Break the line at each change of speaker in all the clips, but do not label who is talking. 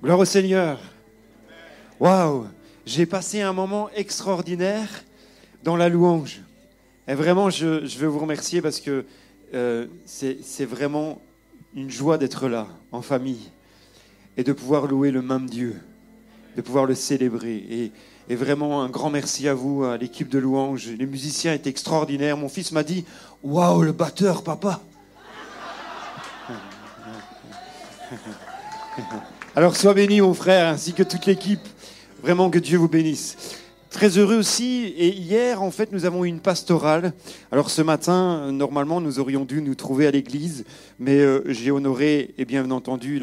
Gloire au Seigneur. Waouh, j'ai passé un moment extraordinaire dans la louange. Et vraiment, je, veux vous remercier parce que euh, c'est vraiment une joie d'être là, en famille, et de pouvoir louer le même Dieu, de pouvoir le célébrer. Et, et vraiment, un grand merci à vous, à l'équipe de louange. Les musiciens étaient extraordinaires. Mon fils m'a dit Waouh, le batteur, papa Alors sois béni, mon frère, ainsi que toute l'équipe. Vraiment que Dieu vous bénisse. Très heureux aussi. Et hier, en fait, nous avons eu une pastorale. Alors ce matin, normalement, nous aurions dû nous trouver à l'église, mais euh, j'ai honoré, et bien entendu,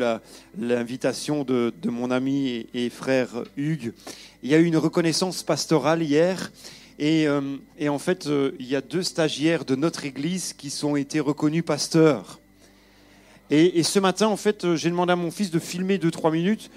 l'invitation de, mon ami et, frère Hugues. Il y a eu une reconnaissance pastorale hier. Et, euh, en fait, euh, il y a deux stagiaires de notre église qui sont été reconnus pasteurs. Et, ce matin, en fait, euh, j'ai demandé à mon fils de filmer 2-3 minutes,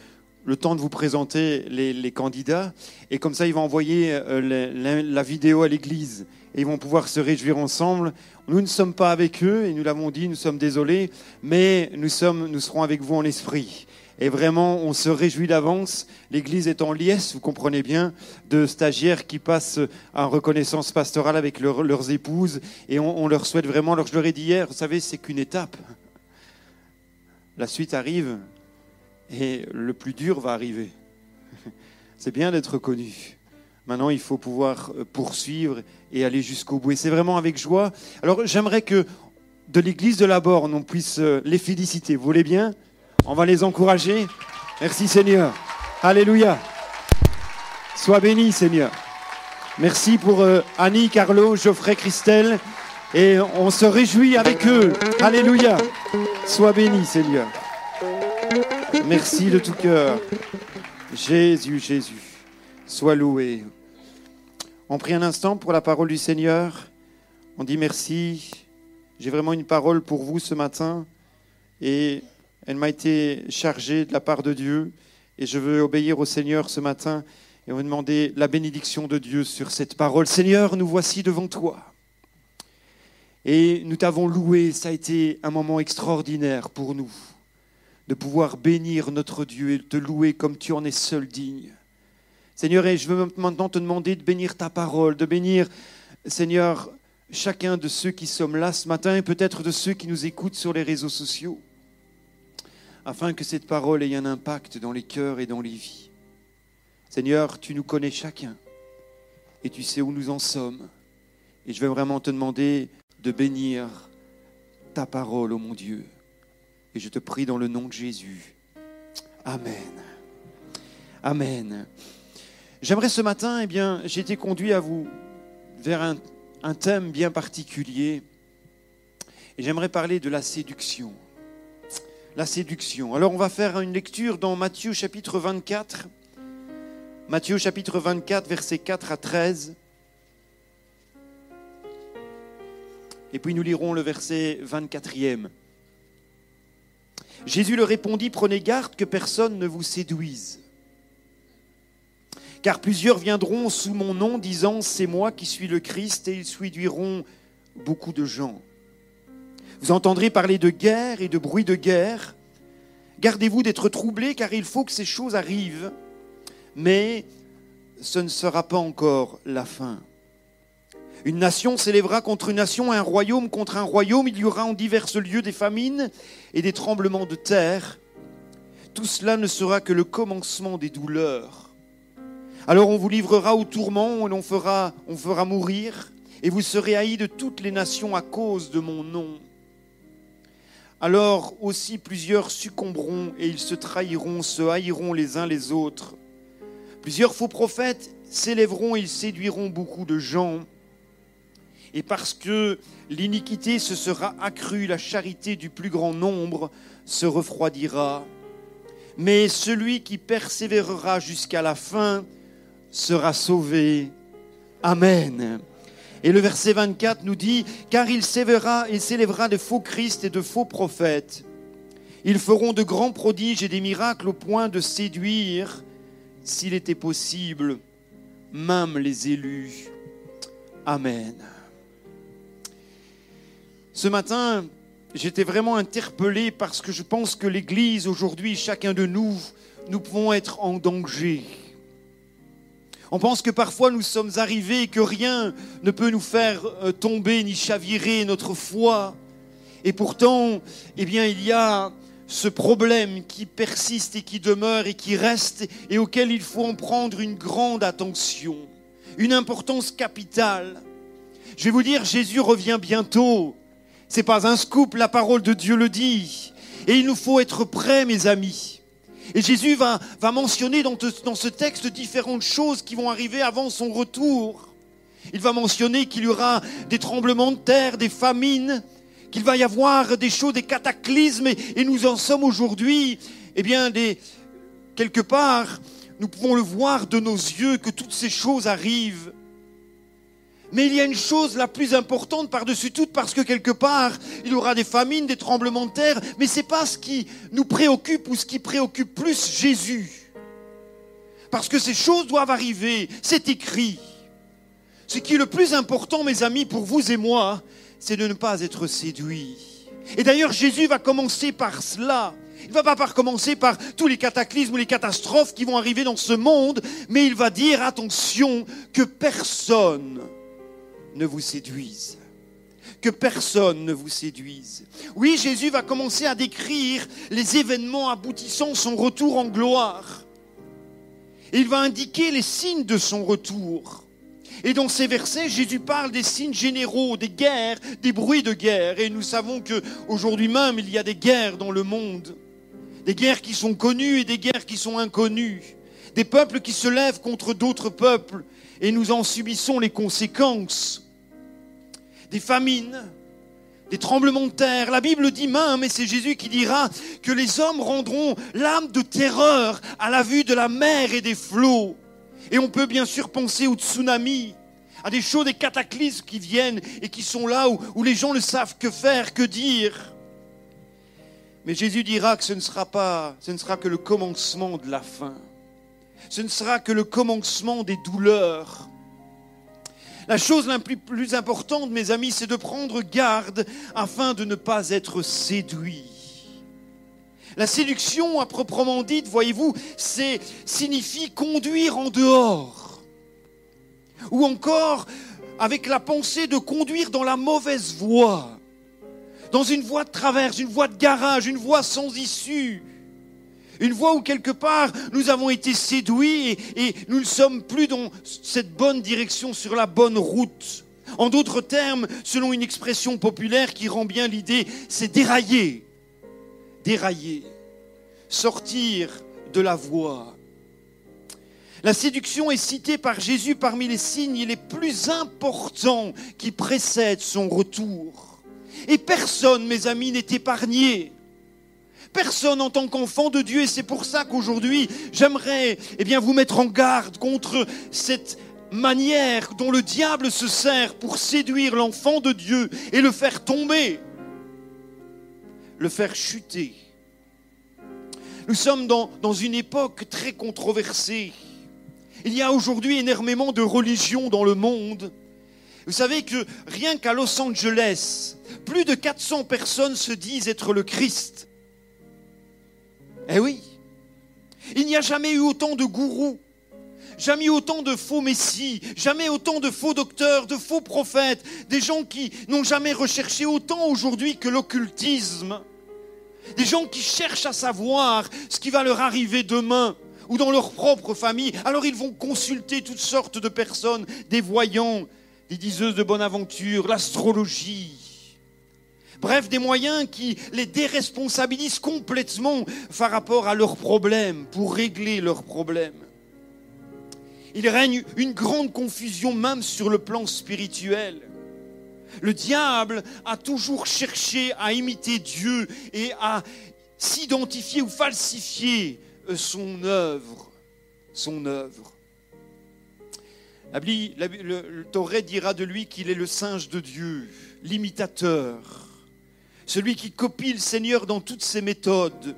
le temps de vous présenter les, candidats. Et comme ça, il va envoyer euh, la, vidéo à l'église. Et ils vont pouvoir se réjouir ensemble. Nous ne sommes pas avec eux, et nous l'avons dit, nous sommes désolés, mais nous, sommes, nous serons avec vous en esprit. Et vraiment, on se réjouit d'avance. L'Église est en liesse, vous comprenez bien, de stagiaires qui passent en reconnaissance pastorale avec leurs épouses. Et on, on, leur souhaite vraiment, alors je leur ai dit hier, vous savez, c'est qu'une étape la suite arrive et le plus dur va arriver. C'est bien d'être connu. Maintenant, il faut pouvoir euh, poursuivre et aller jusqu'au bout. Et c'est vraiment avec joie. Alors, j'aimerais que de l'église de la Borne, on puisse euh, les féliciter. Vous voulez bien? On va les encourager. Merci Seigneur. Alléluia. Sois béni Seigneur. Merci pour euh, Annie, Carlo, Geoffrey, Christelle. Et on se réjouit avec eux. Alléluia. Sois béni, Seigneur. Merci de tout cœur. Jésus, Jésus, sois loué. On prie un instant pour la parole du Seigneur. On dit merci. J'ai vraiment une parole pour vous ce matin et elle m'a été chargée de la part de Dieu et je veux obéir au Seigneur ce matin et va demander la bénédiction de Dieu sur cette parole. Seigneur, nous voici devant toi. Et nous t'avons loué, ça a été un moment extraordinaire pour nous, de pouvoir bénir notre Dieu et te louer comme tu en es seul digne. Seigneur, et je veux maintenant te demander de bénir ta parole, de bénir, Seigneur, chacun de ceux qui sommes là ce matin et peut-être de ceux qui nous écoutent sur les réseaux sociaux, afin que cette parole ait un impact dans les cœurs et dans les vies. Seigneur, tu nous connais chacun et tu sais où nous en sommes. Et je veux vraiment te demander bénir ta parole, ô mon Dieu. Et je te prie dans le nom de Jésus. Amen. Amen. J'aimerais ce matin, eh bien, j'ai été conduit à vous vers un, un thème bien particulier. Et j'aimerais parler de la séduction. La séduction. Alors on va faire une lecture dans Matthieu chapitre 24. Matthieu chapitre 24, versets 4 à 13. Et puis nous lirons le verset 24e. Jésus leur répondit, prenez garde que personne ne vous séduise. Car plusieurs viendront sous mon nom disant, c'est moi qui suis le Christ, et ils séduiront beaucoup de gens. Vous entendrez parler de guerre et de bruit de guerre. Gardez-vous d'être troublés, car il faut que ces choses arrivent, mais ce ne sera pas encore la fin. Une nation s'élèvera contre une nation, un royaume contre un royaume. Il y aura en divers lieux des famines et des tremblements de terre. Tout cela ne sera que le commencement des douleurs. Alors on vous livrera au tourment et on fera, on fera mourir, et vous serez haïs de toutes les nations à cause de mon nom. Alors aussi plusieurs succomberont et ils se trahiront, se haïront les uns les autres. Plusieurs faux prophètes s'élèveront et ils séduiront beaucoup de gens. Et parce que l'iniquité se sera accrue, la charité du plus grand nombre se refroidira. Mais celui qui persévérera jusqu'à la fin sera sauvé. Amen. Et le verset 24 nous dit, car il s'élèvera, il s'élèvera de faux Christ et de faux prophètes. Ils feront de grands prodiges et des miracles au point de séduire, s'il était possible, même les élus. Amen. Ce matin, j'étais vraiment interpellé parce que je pense que l'Église aujourd'hui, chacun de nous, nous pouvons être en danger. On pense que parfois nous sommes arrivés et que rien ne peut nous faire euh, tomber ni chavirer notre foi. Et pourtant, eh bien, il y a ce problème qui persiste et qui demeure et qui reste et auquel il faut en prendre une grande attention, une importance capitale. Je vais vous dire, Jésus revient bientôt. C'est pas un scoop, la parole de Dieu le dit. Et il nous faut être prêts, mes amis. Et Jésus va, mentionner dans, ce texte différentes choses qui vont arriver avant son retour. Il va mentionner qu'il y aura des tremblements de terre, des famines, qu'il va y avoir des choses, des cataclysmes, et, nous en sommes aujourd'hui, eh bien, quelque part, nous pouvons le voir de nos yeux que toutes ces choses arrivent. Mais il y a une chose la plus importante par-dessus tout, parce que quelque part, il y aura des famines, des tremblements de terre, mais ce n'est pas ce qui nous préoccupe ou ce qui préoccupe plus Jésus. Parce que ces choses doivent arriver, c'est écrit. Ce qui est le plus important, mes amis, pour vous et moi, c'est de ne pas être séduit. Et d'ailleurs, Jésus va commencer par cela. Il ne va pas commencer par tous les cataclysmes ou les catastrophes qui vont arriver dans ce monde, mais il va dire attention que personne ne vous séduise. Que personne ne vous séduise. Oui, Jésus va commencer à décrire les événements aboutissant son retour en gloire. Il va indiquer les signes de son retour. Et dans ces versets, Jésus parle des signes généraux, des guerres, des bruits de guerre. Et nous savons qu'aujourd'hui même, il y a des guerres dans le monde. Des guerres qui sont connues et des guerres qui sont inconnues. Des peuples qui se lèvent contre d'autres peuples et nous en subissons les conséquences. Des famines, des tremblements de terre. La Bible dit même, et c'est Jésus qui dira, que les hommes rendront l'âme de terreur à la vue de la mer et des flots. Et on peut bien sûr penser aux tsunamis, à des choses, des cataclysmes qui viennent et qui sont là où, les gens ne savent que faire, que dire. Mais Jésus dira que ce ne sera pas, ce ne sera que le commencement de la fin. Ce ne sera que le commencement des douleurs. La chose la plus, importante, mes amis, c'est de prendre garde afin de ne pas être séduit. La séduction, à proprement dite, voyez-vous, c'est signifie conduire en dehors. Ou encore avec la pensée de conduire dans la mauvaise voie, dans une voie de traverse, une voie de garage, une voie sans issue. Une voie où quelque part nous avons été séduits et, nous ne sommes plus dans cette bonne direction, sur la bonne route. En d'autres termes, selon une expression populaire qui rend bien l'idée, c'est dérailler dérailler, sortir de la voie. La séduction est citée par Jésus parmi les signes les plus importants qui précèdent son retour. Et personne, mes amis, n'est épargné. Personne en tant qu'enfant de Dieu, et c'est pour ça qu'aujourd'hui, j'aimerais eh vous mettre en garde contre cette manière dont le diable se sert pour séduire l'enfant de Dieu et le faire tomber le faire chuter. Nous sommes dans, dans une époque très controversée. Il y a aujourd'hui énormément de religions dans le monde. Vous savez que rien qu'à Los Angeles, plus de 400 personnes se disent être le Christ. Eh oui, il n'y a jamais eu autant de gourous, jamais autant de faux messies, jamais autant de faux docteurs, de faux prophètes, des gens qui n'ont jamais recherché autant aujourd'hui que l'occultisme. Des gens qui cherchent à savoir ce qui va leur arriver demain ou dans leur propre famille. Alors ils vont consulter toutes sortes de personnes, des voyants, des diseuses de bonne aventure, l'astrologie. Bref, des moyens qui les déresponsabilisent complètement par rapport à leurs problèmes, pour régler leurs problèmes. Il règne une grande confusion même sur le plan spirituel. Le diable a toujours cherché à imiter Dieu et à s'identifier ou falsifier euh, son œuvre. Son œuvre. La, le, Torah dira de lui qu'il est le singe de Dieu, l'imitateur, celui qui copie le Seigneur dans toutes ses méthodes.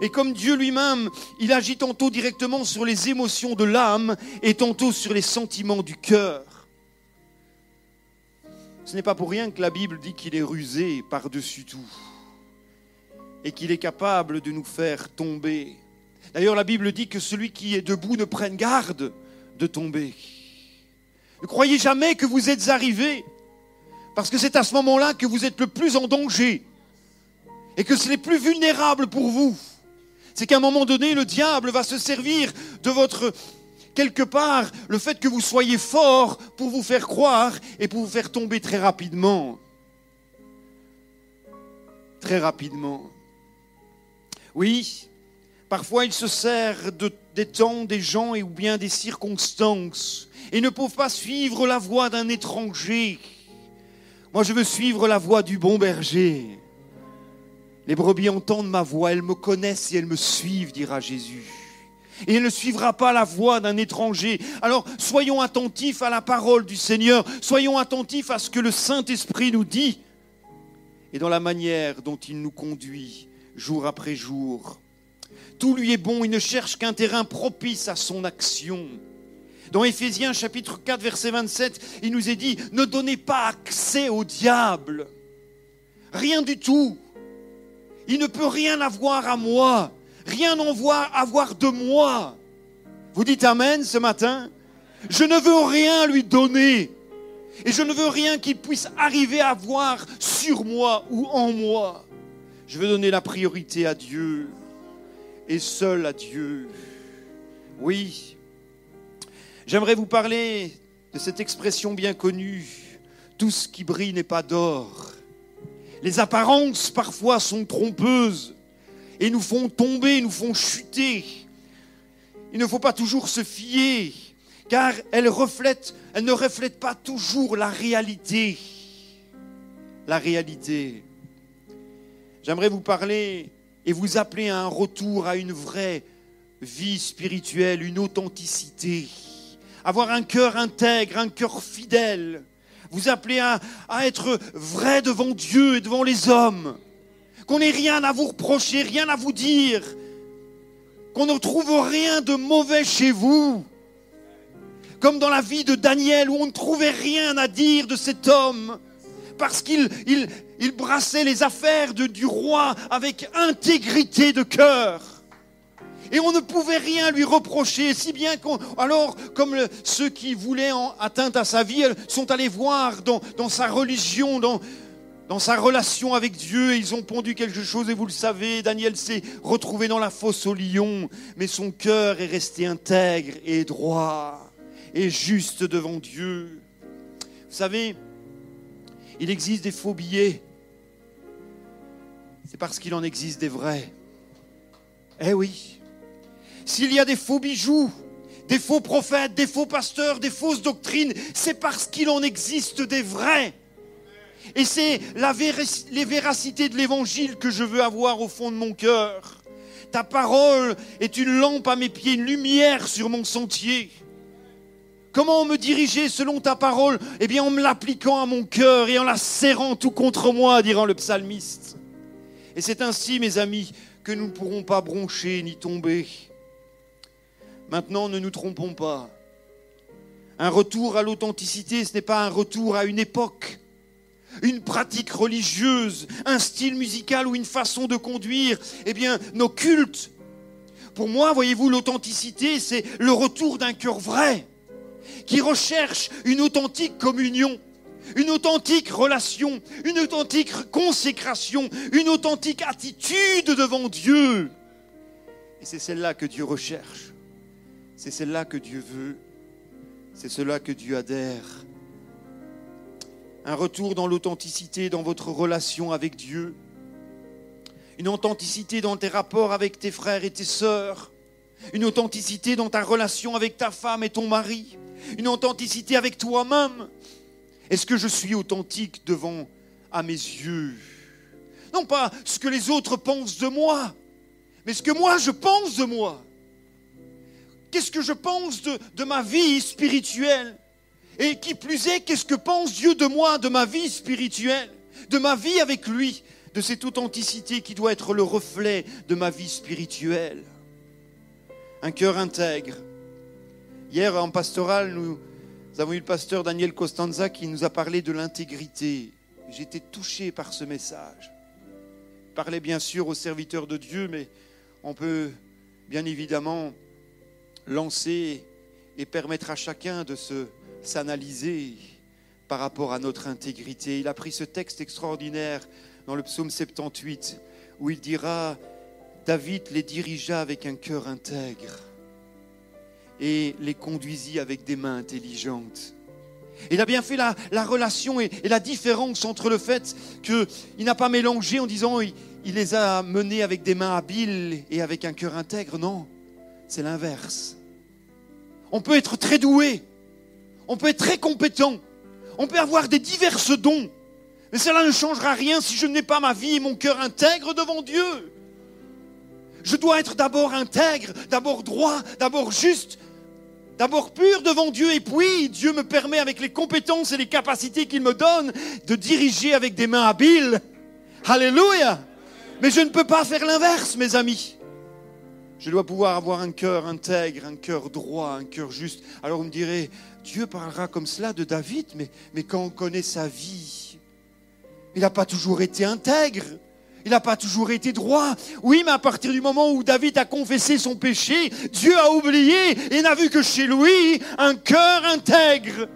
Et comme Dieu lui-même, il agit tantôt directement sur les émotions de l'âme et tantôt sur les sentiments du cœur. Ce n'est pas pour rien que la Bible dit qu'il est rusé par-dessus tout et qu'il est capable de nous faire tomber. D'ailleurs, la Bible dit que celui qui est debout ne prenne garde de tomber. Ne croyez jamais que vous êtes arrivé, parce que c'est à ce moment-là que vous êtes le plus en danger et que c'est les plus vulnérables pour vous. C'est qu'à un moment donné, le diable va se servir de votre quelque part le fait que vous soyez fort pour vous faire croire et pour vous faire tomber très rapidement. Très rapidement. Oui, parfois il se sert de, des temps, des gens et ou bien des circonstances et ne peuvent pas suivre la voie d'un étranger. Moi, je veux suivre la voie du bon berger. Les brebis entendent ma voix, elles me connaissent et elles me suivent, dira Jésus et elle ne suivra pas la voie d'un étranger. Alors soyons attentifs à la parole du Seigneur, soyons attentifs à ce que le Saint-Esprit nous dit et dans la manière dont il nous conduit jour après jour. Tout lui est bon, il ne cherche qu'un terrain propice à son action. Dans Éphésiens chapitre 4 verset 27, il nous est dit, ne donnez pas accès au diable. Rien du tout. Il ne peut rien avoir à moi rien n'en avoir de moi. Vous dites Amen ce matin Je ne veux rien lui donner. Et je ne veux rien qu'il puisse arriver à voir sur moi ou en moi. Je veux donner la priorité à Dieu et seul à Dieu. Oui, j'aimerais vous parler de cette expression bien connue, tout ce qui brille n'est pas d'or. Les apparences parfois sont trompeuses et nous font tomber, nous font chuter. Il ne faut pas toujours se fier, car elles, ne reflètent pas toujours la réalité. La réalité. J'aimerais vous parler et vous appeler à un retour à une vraie vie spirituelle, une authenticité. Avoir un cœur intègre, un cœur fidèle. Vous appeler à, être vrai devant Dieu et devant les hommes qu'on n'ait rien à vous reprocher, rien à vous dire, qu'on ne trouve rien de mauvais chez vous. Comme dans la vie de Daniel où on ne trouvait rien à dire de cet homme, parce qu'il il, brassait les affaires du roi avec intégrité de cœur. Et on ne pouvait rien lui reprocher, si bien qu'on... Alors, comme ceux qui voulaient en, atteinte à sa vie sont allés voir dans, sa religion, dans, dans sa relation avec Dieu, ils ont pondu quelque chose et vous le savez, Daniel s'est retrouvé dans la fosse au lion, mais son cœur est resté intègre et droit et juste devant Dieu. Vous savez, il existe des faux billets, c'est parce qu'il en existe des vrais. Eh oui, s'il y a des faux bijoux, des faux prophètes, des faux pasteurs, des fausses doctrines, c'est parce qu'il en existe des vrais. Et c'est les véracités de l'évangile que je veux avoir au fond de mon cœur. Ta parole est une lampe à mes pieds, une lumière sur mon sentier. Comment me diriger selon ta parole? Eh bien en me l'appliquant à mon cœur et en la serrant tout contre moi, dira le psalmiste. Et c'est ainsi, mes amis, que nous ne pourrons pas broncher ni tomber. Maintenant, ne nous trompons pas. Un retour à l'authenticité, ce n'est pas un retour à une époque, une pratique religieuse, un style musical ou une façon de conduire, eh bien, nos cultes. Pour moi, voyez-vous, l'authenticité, c'est le retour d'un cœur vrai, qui recherche une authentique communion, une authentique relation, une authentique consécration, une authentique attitude devant Dieu. Et c'est celle-là que Dieu recherche. C'est celle-là que Dieu veut. C'est cela que Dieu adhère un retour dans l'authenticité dans votre relation avec Dieu, une authenticité dans tes rapports avec tes frères et tes sœurs, Une authenticité dans ta relation avec ta femme et ton mari. Une authenticité avec toi-même. Est-ce que je suis authentique devant à mes yeux? Non pas ce que les autres pensent de moi, mais ce que moi je pense de moi. Qu'est-ce que je pense de, de ma vie spirituelle Et qui plus est, qu'est-ce que pense Dieu de moi, de ma vie spirituelle, de ma vie avec lui, de cette authenticité qui doit être le reflet de ma vie spirituelle Un cœur intègre. Hier en pastoral, nous avons eu le pasteur Daniel Costanza qui nous a parlé de l'intégrité. J'étais touché par ce message. Il parlait bien sûr aux serviteurs de Dieu, mais on peut bien évidemment lancer et permettre à chacun de se s'analyser par rapport à notre intégrité. Il a pris ce texte extraordinaire dans le psaume 78 où il dira David les dirigea avec un cœur intègre et les conduisit avec des mains intelligentes. Il a bien fait la, la relation et, la différence entre le fait qu'il n'a pas mélangé en disant il, il les a menés avec des mains habiles et avec un cœur intègre. Non, c'est l'inverse. On peut être très doué, on peut être très compétent, on peut avoir des diverses dons, mais cela ne changera rien si je n'ai pas ma vie et mon cœur intègre devant Dieu. Je dois être d'abord intègre, d'abord droit, d'abord juste, d'abord pur devant Dieu, et puis Dieu me permet, avec les compétences et les capacités qu'il me donne, de diriger avec des mains habiles. Alléluia. Mais je ne peux pas faire l'inverse, mes amis. Je dois pouvoir avoir un cœur intègre, un cœur droit, un cœur juste. Alors vous me direz, Dieu parlera comme cela de David, mais, mais quand on connaît sa vie, il n'a pas toujours été intègre. Il n'a pas toujours été droit. Oui, mais à partir du moment où David a confessé son péché, Dieu a oublié et n'a vu que chez lui un cœur intègre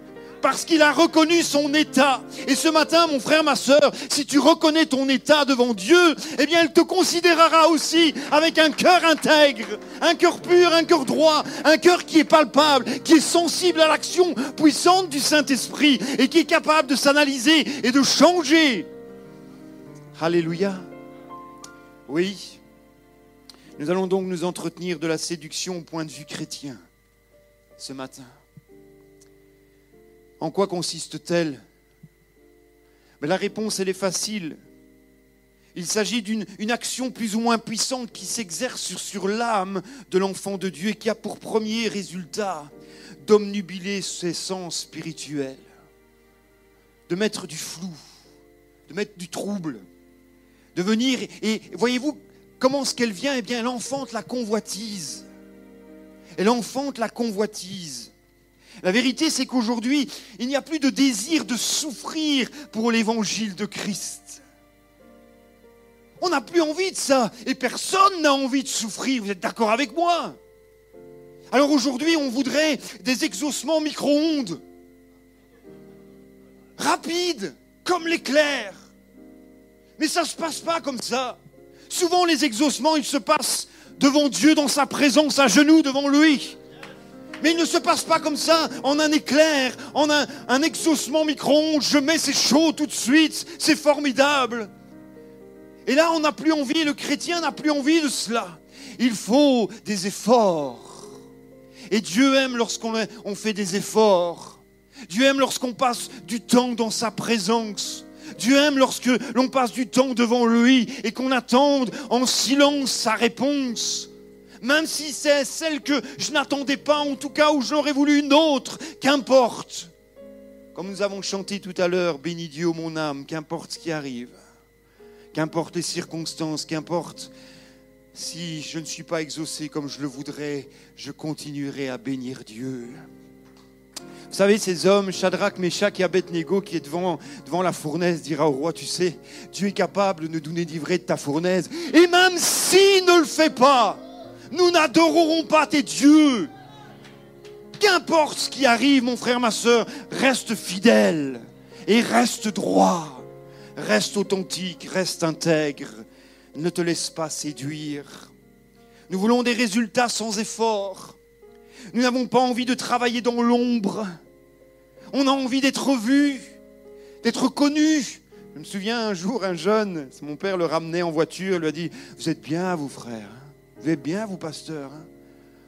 parce qu'il a reconnu son état. Et ce matin, mon frère, ma soeur, si tu reconnais ton état devant Dieu, eh bien, il te considérera aussi avec un cœur intègre, un cœur pur, un cœur droit, un cœur qui est palpable, qui est sensible à l'action puissante du Saint-Esprit et qui est capable de s'analyser et de changer. Alléluia. Oui. Nous allons donc nous entretenir de la séduction au point de vue chrétien ce matin. En quoi consiste-t-elle? Mais La réponse, elle est facile. Il s'agit d'une action plus ou moins puissante qui s'exerce sur, l'âme de l'enfant de Dieu et qui a pour premier résultat d'omnubiler ses sens spirituels, de mettre du flou, de mettre du trouble, de venir et voyez-vous comment ce qu'elle vient Eh bien, elle la convoitise. Elle enfante la convoitise. La vérité, c'est qu'aujourd'hui, il n'y a plus de désir de souffrir pour l'évangile de Christ. On n'a plus envie de ça. Et personne n'a envie de souffrir. Vous êtes d'accord avec moi? Alors aujourd'hui, on voudrait des exaucements micro-ondes. Rapides, comme l'éclair. Mais ça ne se passe pas comme ça. Souvent, les exaucements, ils se passent devant Dieu, dans sa présence, à genoux devant lui. Mais il ne se passe pas comme ça, en un éclair, en un, un exaucement micro-ondes. Je mets, c'est chaud tout de suite, c'est formidable. Et là, on n'a plus envie, le chrétien n'a plus envie de cela. Il faut des efforts. Et Dieu aime lorsqu'on on fait des efforts. Dieu aime lorsqu'on passe du temps dans sa présence. Dieu aime lorsque l'on passe du temps devant lui et qu'on attende en silence sa réponse même si c'est celle que je n'attendais pas, en tout cas où j'aurais voulu une autre, qu'importe. Comme nous avons chanté tout à l'heure, bénis Dieu mon âme, qu'importe ce qui arrive, qu'importe les circonstances, qu'importe si je ne suis pas exaucé comme je le voudrais, je continuerai à bénir Dieu. Vous savez, ces hommes, Shadrach, Meshach et Abednego, qui est devant, devant la fournaise, dira au roi, tu sais, Dieu est capable de nous donner livrée de ta fournaise. Et même s'il ne le fait pas, nous n'adorerons pas tes dieux. Qu'importe ce qui arrive, mon frère, ma soeur, reste fidèle et reste droit, reste authentique, reste intègre. Ne te laisse pas séduire. Nous voulons des résultats sans effort. Nous n'avons pas envie de travailler dans l'ombre. On a envie d'être vu, d'être connu. Je me souviens un jour, un jeune, mon père le ramenait en voiture, lui a dit, vous êtes bien, vous frères. Vous êtes bien, vous, pasteur hein?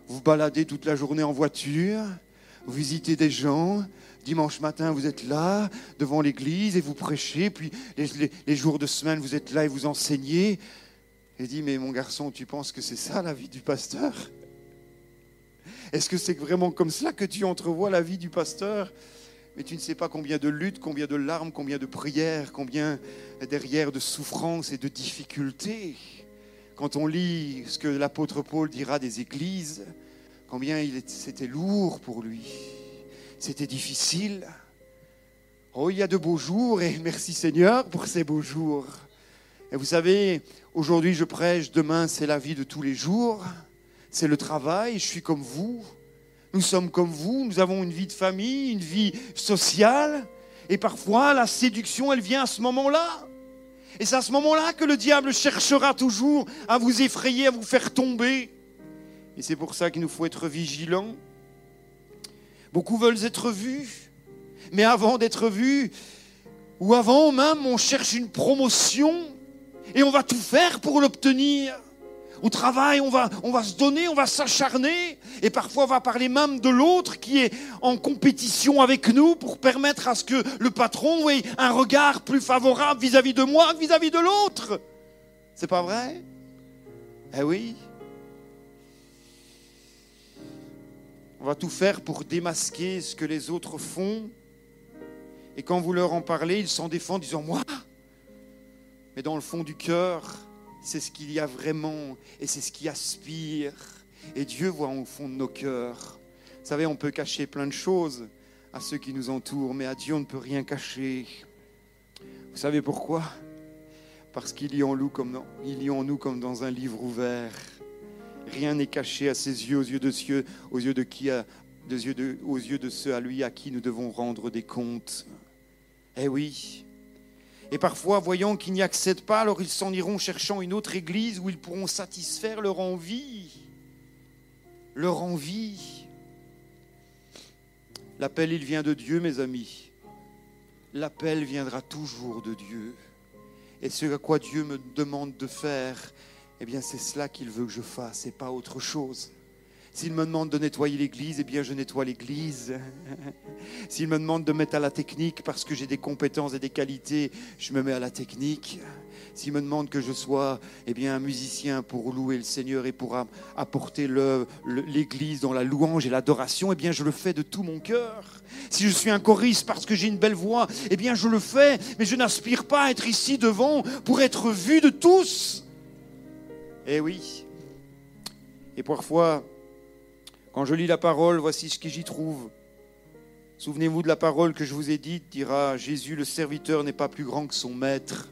Vous baladez toute la journée en voiture, vous visitez des gens, dimanche matin vous êtes là devant l'église et vous prêchez, puis les, jours de semaine vous êtes là et vous enseignez. Et dit, mais mon garçon, tu penses que c'est ça la vie du pasteur? Est-ce que c'est vraiment comme cela que tu entrevois la vie du pasteur? Mais tu ne sais pas combien de luttes, combien de larmes, combien de prières, combien derrière de souffrances et de difficultés. Quand on lit ce que l'apôtre Paul dira des églises, combien c'était lourd pour lui, c'était difficile. Oh, il y a de beaux jours et merci Seigneur pour ces beaux jours. Et vous savez, aujourd'hui je prêche, demain c'est la vie de tous les jours, c'est le travail, je suis comme vous. Nous sommes comme vous, nous avons une vie de famille, une vie sociale, et parfois la séduction, elle vient à ce moment-là. Et c'est à ce moment-là que le diable cherchera toujours à vous effrayer, à vous faire tomber. Et c'est pour ça qu'il nous faut être vigilants. Beaucoup veulent être vus, mais avant d'être vus, ou avant même, on cherche une promotion et on va tout faire pour l'obtenir. Au travail, on va, se donner, on va s'acharner, et parfois on va parler même de l'autre qui est en compétition avec nous pour permettre à ce que le patron ait un regard plus favorable vis-à-vis de moi que vis-à-vis de l'autre. C'est pas vrai? Eh oui. On va tout faire pour démasquer ce que les autres font. Et quand vous leur en parlez, ils s'en défendent, disant Moi? Mais dans le fond du cœur, c'est ce qu'il y a vraiment et c'est ce qui aspire. Et Dieu voit au fond de nos cœurs. Vous savez, on peut cacher plein de choses à ceux qui nous entourent, mais à Dieu, on ne peut rien cacher. Vous savez pourquoi? Parce qu'il y, en nous comme dans, en nous comme dans un livre ouvert. Rien n'est caché à ses yeux, aux yeux de Dieu, aux yeux de aux yeux de ceux à lui à qui nous devons rendre des comptes. Eh oui, et parfois, voyant qu'ils n'y accèdent pas, alors ils s'en iront cherchant une autre église où ils pourront satisfaire leur envie. Leur envie. L'appel, il vient de Dieu, mes amis. L'appel viendra toujours de Dieu. Et ce à quoi Dieu me demande de faire, eh bien, c'est cela qu'il veut que je fasse et pas autre chose. S'il me demande de nettoyer l'église, eh bien je nettoie l'église. S'il me demande de mettre à la technique parce que j'ai des compétences et des qualités, je me mets à la technique. S'il me demande que je sois eh bien, un musicien pour louer le Seigneur et pour apporter l'église dans la louange et l'adoration, eh bien je le fais de tout mon cœur. Si je suis un choriste parce que j'ai une belle voix, eh bien je le fais, mais je n'aspire pas à être ici devant pour être vu de tous. Eh oui. Et parfois, quand je lis la parole, voici ce que j'y trouve. Souvenez-vous de la parole que je vous ai dite, dira Jésus, le serviteur n'est pas plus grand que son maître.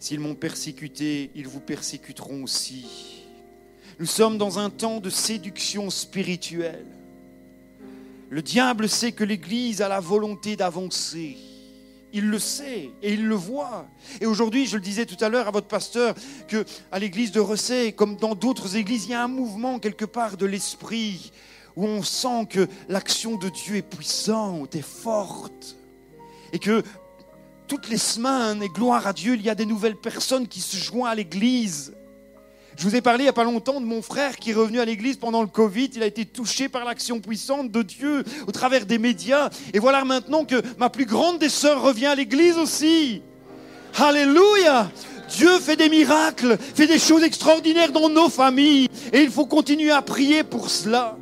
S'ils m'ont persécuté, ils vous persécuteront aussi. Nous sommes dans un temps de séduction spirituelle. Le diable sait que l'Église a la volonté d'avancer. Il le sait et il le voit. Et aujourd'hui, je le disais tout à l'heure à votre pasteur, que à l'église de Recet, comme dans d'autres églises, il y a un mouvement quelque part de l'esprit où on sent que l'action de Dieu est puissante et forte. Et que toutes les semaines, et gloire à Dieu, il y a des nouvelles personnes qui se joignent à l'église. Je vous ai parlé il n'y a pas longtemps de mon frère qui est revenu à l'église pendant le Covid. Il a été touché par l'action puissante de Dieu au travers des médias. Et voilà maintenant que ma plus grande des sœurs revient à l'église aussi. Alléluia Dieu fait des miracles, fait des choses extraordinaires dans nos familles. Et il faut continuer à prier pour cela.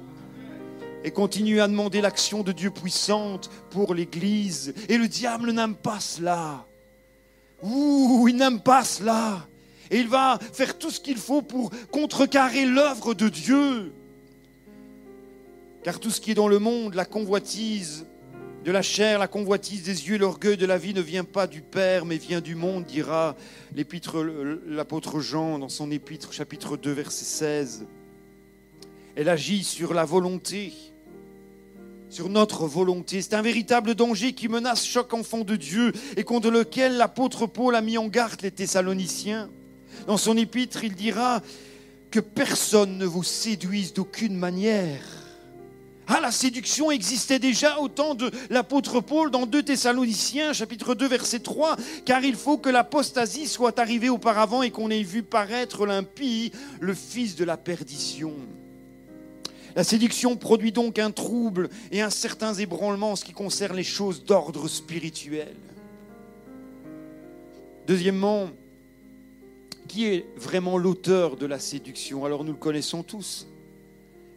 Et continuer à demander l'action de Dieu puissante pour l'Église. Et le diable n'aime pas cela. Ouh, il n'aime pas cela. Et il va faire tout ce qu'il faut pour contrecarrer l'œuvre de Dieu. Car tout ce qui est dans le monde, la convoitise de la chair, la convoitise des yeux, l'orgueil de la vie ne vient pas du Père, mais vient du monde, dira l'apôtre Jean dans son épître, chapitre 2, verset 16. Elle agit sur la volonté, sur notre volonté. C'est un véritable danger qui menace chaque enfant de Dieu et contre lequel l'apôtre Paul a mis en garde les Thessaloniciens. Dans son épître, il dira que personne ne vous séduise d'aucune manière. Ah, la séduction existait déjà au temps de l'apôtre Paul dans 2 Thessaloniciens, chapitre 2, verset 3, car il faut que l'apostasie soit arrivée auparavant et qu'on ait vu paraître l'impie, le fils de la perdition. La séduction produit donc un trouble et un certain ébranlement en ce qui concerne les choses d'ordre spirituel. Deuxièmement, qui est vraiment l'auteur de la séduction? Alors nous le connaissons tous.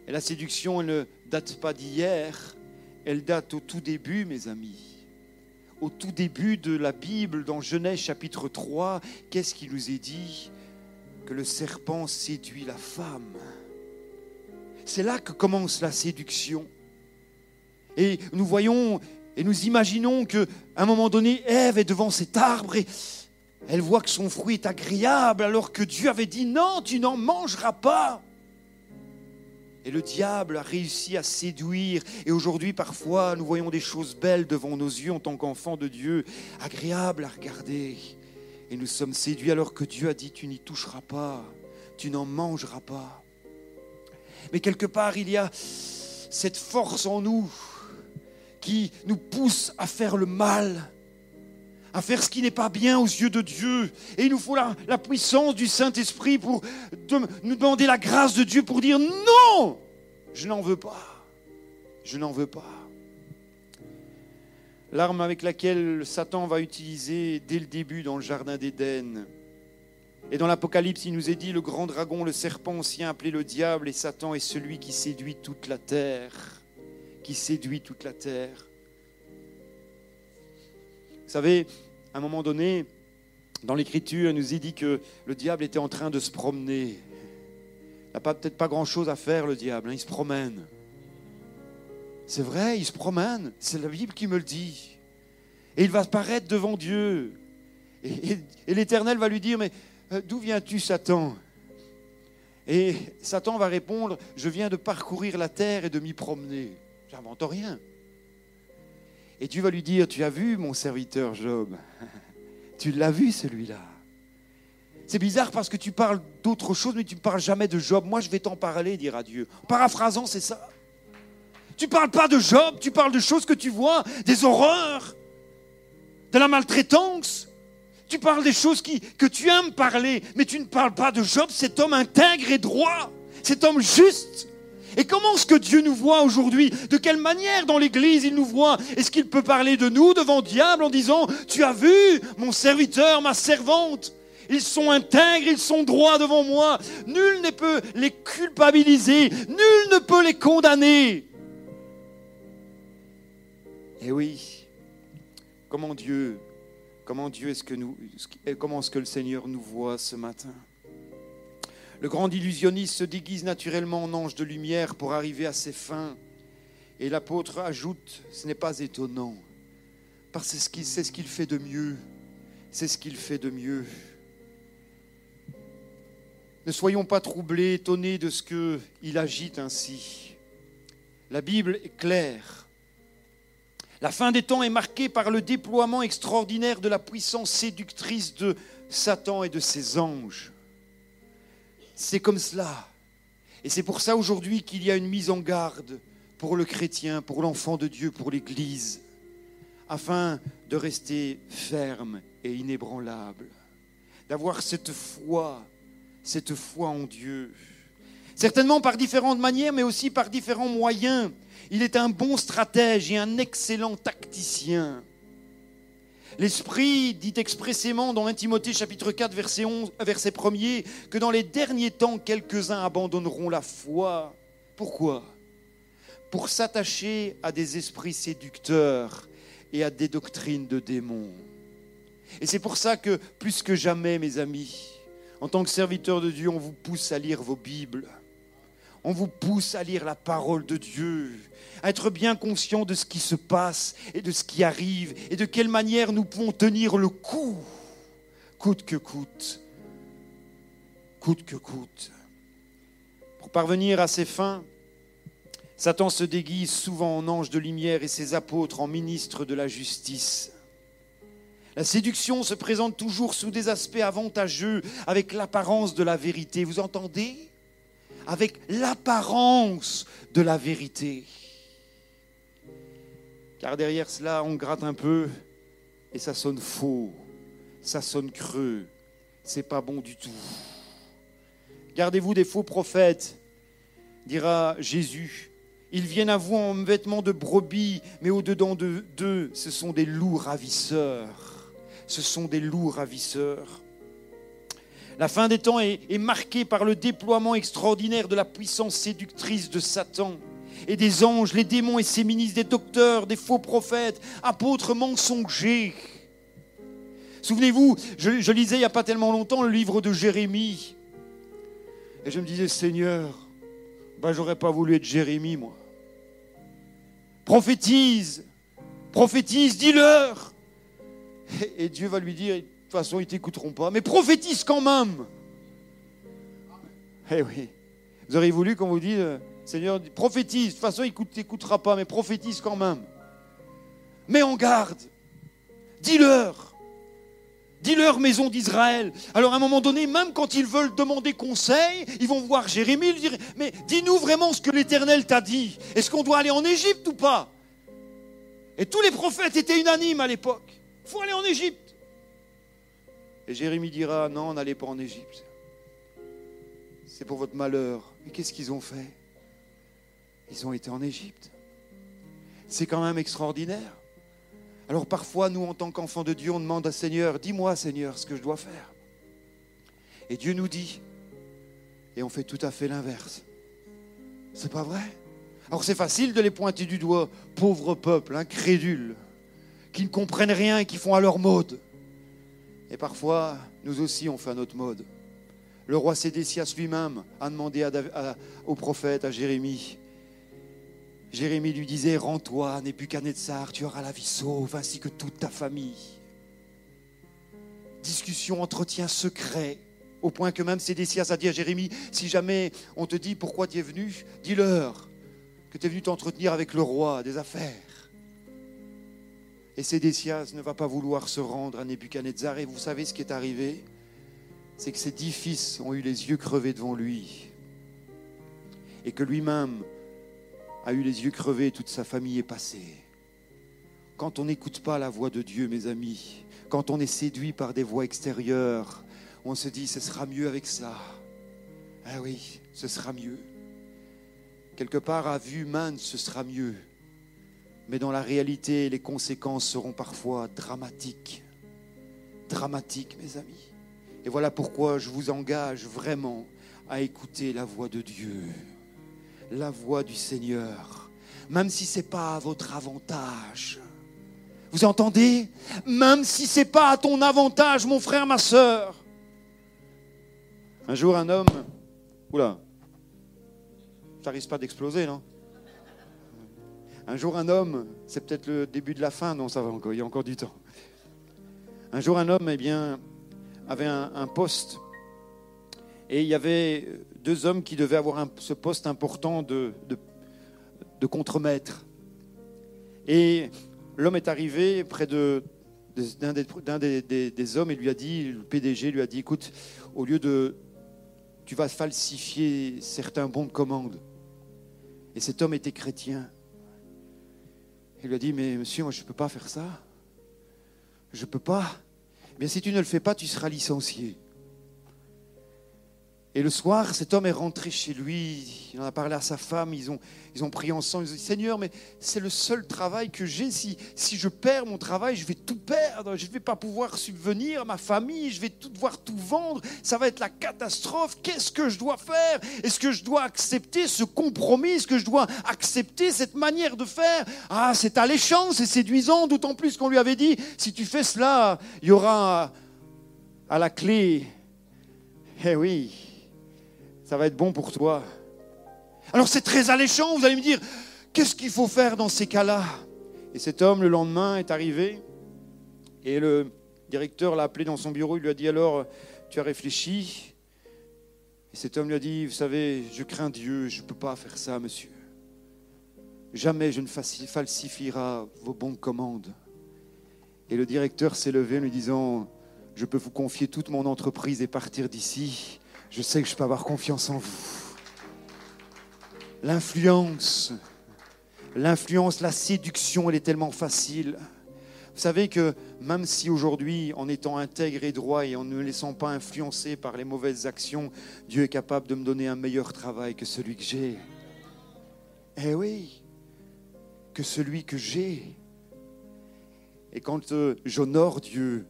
Et la séduction, elle ne date pas d'hier, elle date au tout début, mes amis. Au tout début de la Bible, dans Genèse chapitre 3, qu'est-ce qui nous est dit? Que le serpent séduit la femme. C'est là que commence la séduction. Et nous voyons et nous imaginons qu'à un moment donné, Ève est devant cet arbre et elle voit que son fruit est agréable alors que Dieu avait dit non, tu n'en mangeras pas. Et le diable a réussi à séduire. Et aujourd'hui, parfois, nous voyons des choses belles devant nos yeux en tant qu'enfants de Dieu, agréables à regarder. Et nous sommes séduits alors que Dieu a dit, tu n'y toucheras pas, tu n'en mangeras pas. Mais quelque part, il y a cette force en nous qui nous pousse à faire le mal, à faire ce qui n'est pas bien aux yeux de Dieu. Et il nous faut la, puissance du Saint-Esprit pour nous demander la grâce de Dieu pour dire non, je n'en veux pas. Je n'en veux pas. L'arme avec laquelle Satan va utiliser dès le début dans le Jardin d'Éden, et dans l'Apocalypse, il nous est dit, le grand dragon, le serpent ancien appelé le diable, et Satan est celui qui séduit toute la terre, qui séduit toute la terre. Vous savez, à un moment donné, dans l'Écriture, il nous est dit que le diable était en train de se promener. Il n'a peut-être pas grand-chose à faire, le diable, hein, il se promène. C'est vrai, il se promène, c'est la Bible qui me le dit. Et il va apparaître devant Dieu. et l'Éternel va lui dire, mais euh, D'où viens-tu, Satan? Et Satan va répondre, je viens de parcourir la terre et de m'y promener. J'invente rien. Et Dieu va lui dire, tu as vu mon serviteur Job? Tu l'as vu celui-là? C'est bizarre parce que tu parles d'autre chose, mais tu ne parles jamais de Job. Moi, je vais t'en parler, dira Dieu. Paraphrasant, c'est ça. Tu parles pas de Job, tu parles de choses que tu vois, des horreurs, de la maltraitance, tu parles des choses qui, que tu aimes parler, mais tu ne parles pas de Job, cet homme intègre et droit, cet homme juste. Et comment est-ce que Dieu nous voit aujourd'hui? De quelle manière dans l'Église il nous voit? Est-ce qu'il peut parler de nous devant diable en disant, tu as vu mon serviteur, ma servante? Ils sont intègres, ils sont droits devant moi. Nul ne peut les culpabiliser, nul ne peut les condamner. Et oui, comment Dieu Comment Dieu est-ce que nous, comment est-ce que le Seigneur nous voit ce matin? Le grand illusionniste se déguise naturellement en ange de lumière pour arriver à ses fins. Et l'apôtre ajoute, ce n'est pas étonnant, parce que c'est ce qu'il fait de mieux. C'est ce qu'il fait de mieux. Ne soyons pas troublés, étonnés de ce qu'il agite ainsi. La Bible est claire. La fin des temps est marquée par le déploiement extraordinaire de la puissance séductrice de Satan et de ses anges. C'est comme cela. Et c'est pour ça aujourd'hui qu'il y a une mise en garde pour le chrétien, pour l'enfant de Dieu, pour l'Église, afin de rester ferme et inébranlable, d'avoir cette foi, cette foi en Dieu. Certainement par différentes manières, mais aussi par différents moyens il est un bon stratège et un excellent tacticien. L'Esprit dit expressément dans 1 Timothée chapitre 4 verset, 11, verset 1er que dans les derniers temps, quelques-uns abandonneront la foi. Pourquoi? Pour s'attacher à des esprits séducteurs et à des doctrines de démons. Et c'est pour ça que, plus que jamais, mes amis, en tant que serviteurs de Dieu, on vous pousse à lire vos Bibles. On vous pousse à lire la parole de Dieu à être bien conscient de ce qui se passe et de ce qui arrive et de quelle manière nous pouvons tenir le coup, coûte que coûte, coûte que coûte. Pour parvenir à ses fins, Satan se déguise souvent en ange de lumière et ses apôtres en ministres de la justice. La séduction se présente toujours sous des aspects avantageux, avec l'apparence de la vérité. Vous entendez? Avec l'apparence de la vérité. Car derrière cela, on gratte un peu et ça sonne faux, ça sonne creux, c'est pas bon du tout. Gardez-vous des faux prophètes, dira Jésus. Ils viennent à vous en vêtements de brebis, mais au-dedans d'eux, ce sont des loups ravisseurs. Ce sont des loups ravisseurs. La fin des temps est, marquée par le déploiement extraordinaire de la puissance séductrice de Satan et des anges, les démons et ses ministres, des docteurs, des faux prophètes, apôtres mensongers. Souvenez-vous, je, lisais il n'y a pas tellement longtemps le livre de Jérémie. Et je me disais, Seigneur, ben, j'aurais pas voulu être Jérémie, moi. Prophétise, prophétise, dis-leur. Et, Dieu va lui dire, toute façon, ils t'écouteront pas, mais prophétise quand même. Eh oui. Vous auriez voulu qu'on vous dise, Seigneur, prophétise. De toute façon, il t'écoutera pas, mais prophétise quand même. Mets en garde. Dis-leur. Dis-leur, maison d'Israël. Alors, à un moment donné, même quand ils veulent demander conseil, ils vont voir Jérémie, lui dire Mais dis-nous vraiment ce que l'Éternel t'a dit. Est-ce qu'on doit aller en Égypte ou pas? Et tous les prophètes étaient unanimes à l'époque. Il faut aller en Égypte. Et Jérémie dira Non, n'allez pas en Égypte. C'est pour votre malheur. Mais qu'est-ce qu'ils ont fait? Ils ont été en Égypte. C'est quand même extraordinaire. Alors parfois, nous, en tant qu'enfants de Dieu, on demande à Seigneur, dis-moi Seigneur ce que je dois faire. Et Dieu nous dit, et on fait tout à fait l'inverse. C'est pas vrai? Alors c'est facile de les pointer du doigt, pauvres peuples, incrédules, qui ne comprennent rien et qui font à leur mode. Et parfois, nous aussi, on fait à notre mode. Le roi Sédécias lui-même a demandé au prophète, à Jérémie, Jérémie lui disait, rends-toi, Nebuchadnezzar, tu auras la vie sauve, ainsi que toute ta famille. Discussion, entretien secret, au point que même Sédécias a dit à Jérémie, si jamais on te dit pourquoi tu es venu, dis-leur que tu es venu t'entretenir avec le roi des affaires. Et Sédécias ne va pas vouloir se rendre à Nebuchadnezzar, et vous savez ce qui est arrivé? C'est que ses dix fils ont eu les yeux crevés devant lui, et que lui-même a eu les yeux crevés, toute sa famille est passée. Quand on n'écoute pas la voix de Dieu, mes amis, quand on est séduit par des voix extérieures, on se dit, ce sera mieux avec ça. Ah oui, ce sera mieux. Quelque part, à vue humaine, ce sera mieux. Mais dans la réalité, les conséquences seront parfois dramatiques. Dramatiques, mes amis. Et voilà pourquoi je vous engage vraiment à écouter la voix de Dieu la voix du Seigneur, même si ce n'est pas à votre avantage. Vous entendez? Même si ce n'est pas à ton avantage, mon frère, ma soeur. Un jour, un homme... Oula, ça risque pas d'exploser, non? Un jour, un homme, c'est peut-être le début de la fin, non, ça va encore, il y a encore du temps. Un jour, un homme, eh bien, avait un poste et il y avait deux hommes qui devaient avoir ce poste important de, contremaître. Et l'homme est arrivé près d'un des, hommes et lui a dit, le PDG lui a dit, écoute, au lieu de... Tu vas falsifier certains bons de commande. Et cet homme était chrétien. Il lui a dit, mais monsieur, moi je ne peux pas faire ça. Je ne peux pas. Mais si tu ne le fais pas, tu seras licencié. Et le soir, cet homme est rentré chez lui, il en a parlé à sa femme, ils ont, ils ont prié ensemble, ils ont dit, Seigneur, mais c'est le seul travail que j'ai. Si, si je perds mon travail, je vais tout perdre, je ne vais pas pouvoir subvenir à ma famille, je vais tout, devoir tout vendre, ça va être la catastrophe. Qu'est-ce que je dois faire? Est-ce que je dois accepter ce compromis? Est-ce que je dois accepter cette manière de faire? Ah, c'est alléchant, c'est séduisant, d'autant plus qu'on lui avait dit, si tu fais cela, il y aura à la clé, eh oui, ça va être bon pour toi. Alors c'est très alléchant, vous allez me dire, qu'est-ce qu'il faut faire dans ces cas-là? Et cet homme, le lendemain, est arrivé et le directeur l'a appelé dans son bureau, il lui a dit alors, tu as réfléchi? Et cet homme lui a dit, vous savez, je crains Dieu, je ne peux pas faire ça, monsieur. Jamais je ne falsifierai vos bonnes commandes. Et le directeur s'est levé en lui disant, je peux vous confier toute mon entreprise et partir d'ici je sais que je peux avoir confiance en vous. L'influence, l'influence, la séduction, elle est tellement facile. Vous savez que même si aujourd'hui, en étant intègre et droit et en ne laissant pas influencer par les mauvaises actions, Dieu est capable de me donner un meilleur travail que celui que j'ai. Eh oui, que celui que j'ai. Et quand euh, j'honore Dieu,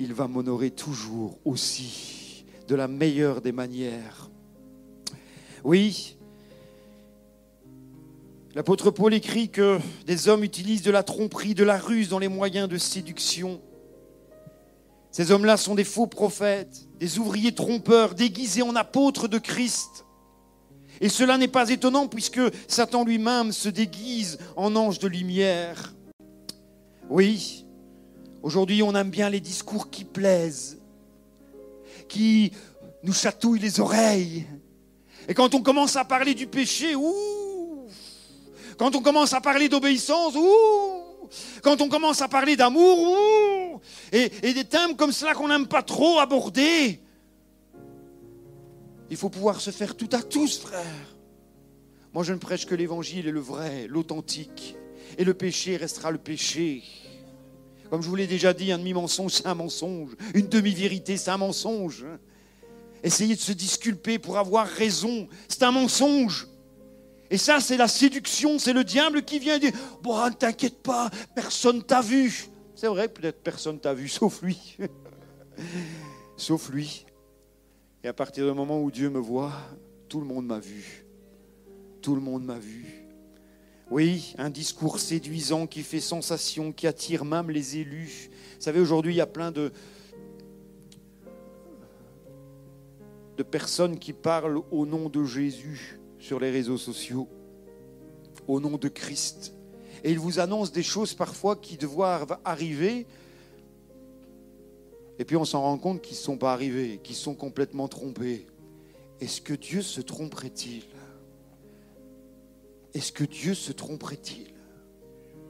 il va m'honorer toujours aussi, de la meilleure des manières. Oui, l'apôtre Paul écrit que des hommes utilisent de la tromperie, de la ruse dans les moyens de séduction. Ces hommes-là sont des faux prophètes, des ouvriers trompeurs, déguisés en apôtres de Christ. Et cela n'est pas étonnant puisque Satan lui-même se déguise en ange de lumière. Oui, aujourd'hui on aime bien les discours qui plaisent, qui nous chatouillent les oreilles. Et quand on commence à parler du péché, ouh Quand on commence à parler d'obéissance, ouh quand on commence à parler d'amour, et, et, des thèmes comme cela qu'on n'aime pas trop aborder, il faut pouvoir se faire tout à tous, frère. Moi, je ne prêche que l'évangile et le vrai, l'authentique. Et le péché restera le péché. Comme je vous l'ai déjà dit, un demi-mensonge, c'est un mensonge. Une demi-vérité, c'est un mensonge. Essayer de se disculper pour avoir raison, c'est un mensonge. Et ça, c'est la séduction, c'est le diable qui vient dire Bon, ne t'inquiète pas, personne t'a vu. C'est vrai, peut-être personne t'a vu, sauf lui. sauf lui. Et à partir du moment où Dieu me voit, tout le monde m'a vu. Tout le monde m'a vu. Oui, un discours séduisant qui fait sensation, qui attire même les élus. Vous savez, aujourd'hui, il y a plein de, personnes qui parlent au nom de Jésus sur les réseaux sociaux, au nom de Christ. Et il vous annonce des choses parfois qui doivent arriver, et puis on s'en rend compte qu'ils ne sont pas arrivés, qu'ils sont complètement trompés. Est-ce que Dieu se tromperait-il? Est-ce que Dieu se tromperait-il?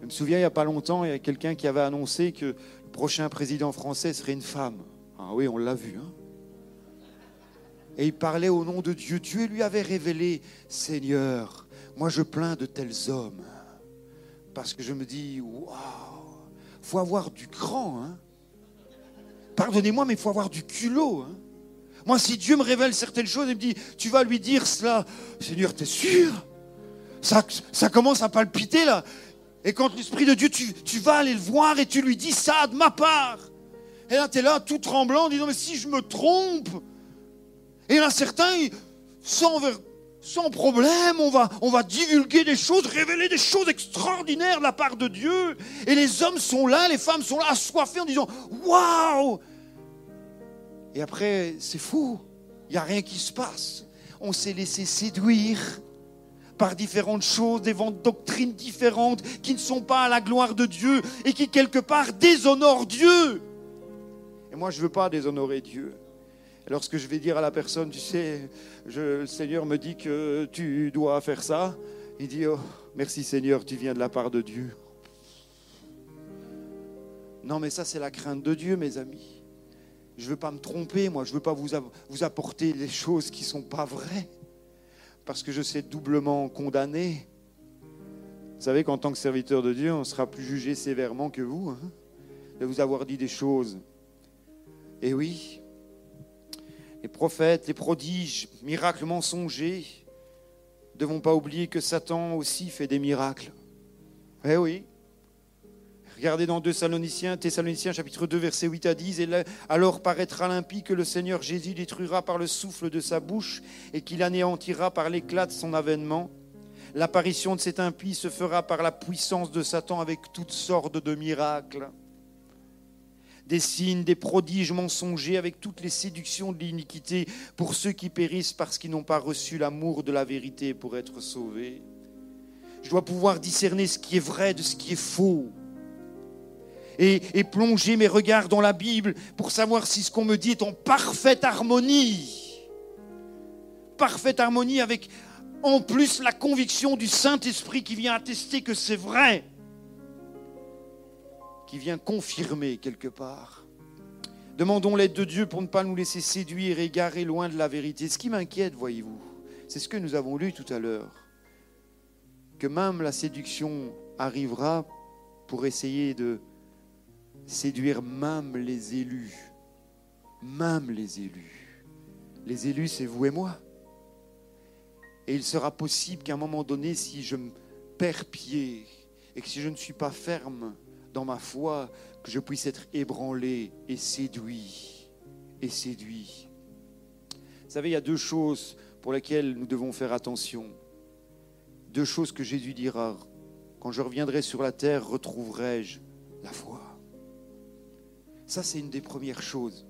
Je me souviens, il n'y a pas longtemps, il y a quelqu'un qui avait annoncé que le prochain président français serait une femme. Ah oui, on l'a vu. Hein et il parlait au nom de Dieu. Dieu lui avait révélé, Seigneur, moi je plains de tels hommes. Parce que je me dis, waouh, faut avoir du grand. Hein. Pardonnez-moi, mais il faut avoir du culot. Hein. Moi, si Dieu me révèle certaines choses et me dit, tu vas lui dire cela, Seigneur, t'es sûr? Ça, commence à palpiter là. Et quand l'Esprit de Dieu, tu, vas aller le voir et tu lui dis ça de ma part. Et là, tu es là tout tremblant, en disant, mais si je me trompe, et là, certains, sans, problème, on va, on va divulguer des choses, révéler des choses extraordinaires de la part de Dieu. Et les hommes sont là, les femmes sont là, assoiffés en disant Waouh Et après, c'est fou, il n'y a rien qui se passe. On s'est laissé séduire par différentes choses, des doctrines différentes qui ne sont pas à la gloire de Dieu et qui quelque part déshonorent Dieu. Et moi, je ne veux pas déshonorer Dieu. Lorsque je vais dire à la personne, tu sais, le Seigneur me dit que tu dois faire ça, il dit, oh, merci Seigneur, tu viens de la part de Dieu. Non, mais ça, c'est la crainte de Dieu, mes amis. Je ne veux pas me tromper, moi, je ne veux pas vous, vous apporter des choses qui ne sont pas vraies, parce que je sais doublement condamné. Vous savez qu'en tant que serviteur de Dieu, on sera plus jugé sévèrement que vous, hein, de vous avoir dit des choses. Et oui, les prophètes, les prodiges, miracles mensongers. Ne devons pas oublier que Satan aussi fait des miracles. Eh oui. Regardez dans 2 Thessaloniciens, Thessaloniciens chapitre 2 verset 8 à 10, et alors paraîtra limpide que le Seigneur Jésus détruira par le souffle de sa bouche et qu'il anéantira par l'éclat de son avènement. L'apparition de cet impie se fera par la puissance de Satan avec toutes sortes de miracles des signes, des prodiges mensongers, avec toutes les séductions de l'iniquité pour ceux qui périssent parce qu'ils n'ont pas reçu l'amour de la vérité pour être sauvés. Je dois pouvoir discerner ce qui est vrai de ce qui est faux. Et, plonger mes regards dans la Bible pour savoir si ce qu'on me dit est en parfaite harmonie. Parfaite harmonie avec en plus la conviction du Saint-Esprit qui vient attester que c'est vrai qui vient confirmer quelque part. Demandons l'aide de Dieu pour ne pas nous laisser séduire égarer loin de la vérité. Ce qui m'inquiète, voyez-vous, c'est ce que nous avons lu tout à l'heure, que même la séduction arrivera pour essayer de séduire même les élus, même les élus. Les élus, c'est vous et moi. Et il sera possible qu'à un moment donné, si je perds pied et que si je ne suis pas ferme dans ma foi, que je puisse être ébranlé et séduit et séduit. Vous savez, il y a deux choses pour lesquelles nous devons faire attention. Deux choses que Jésus dira. Quand je reviendrai sur la terre, retrouverai-je la foi? Ça, c'est une des premières choses.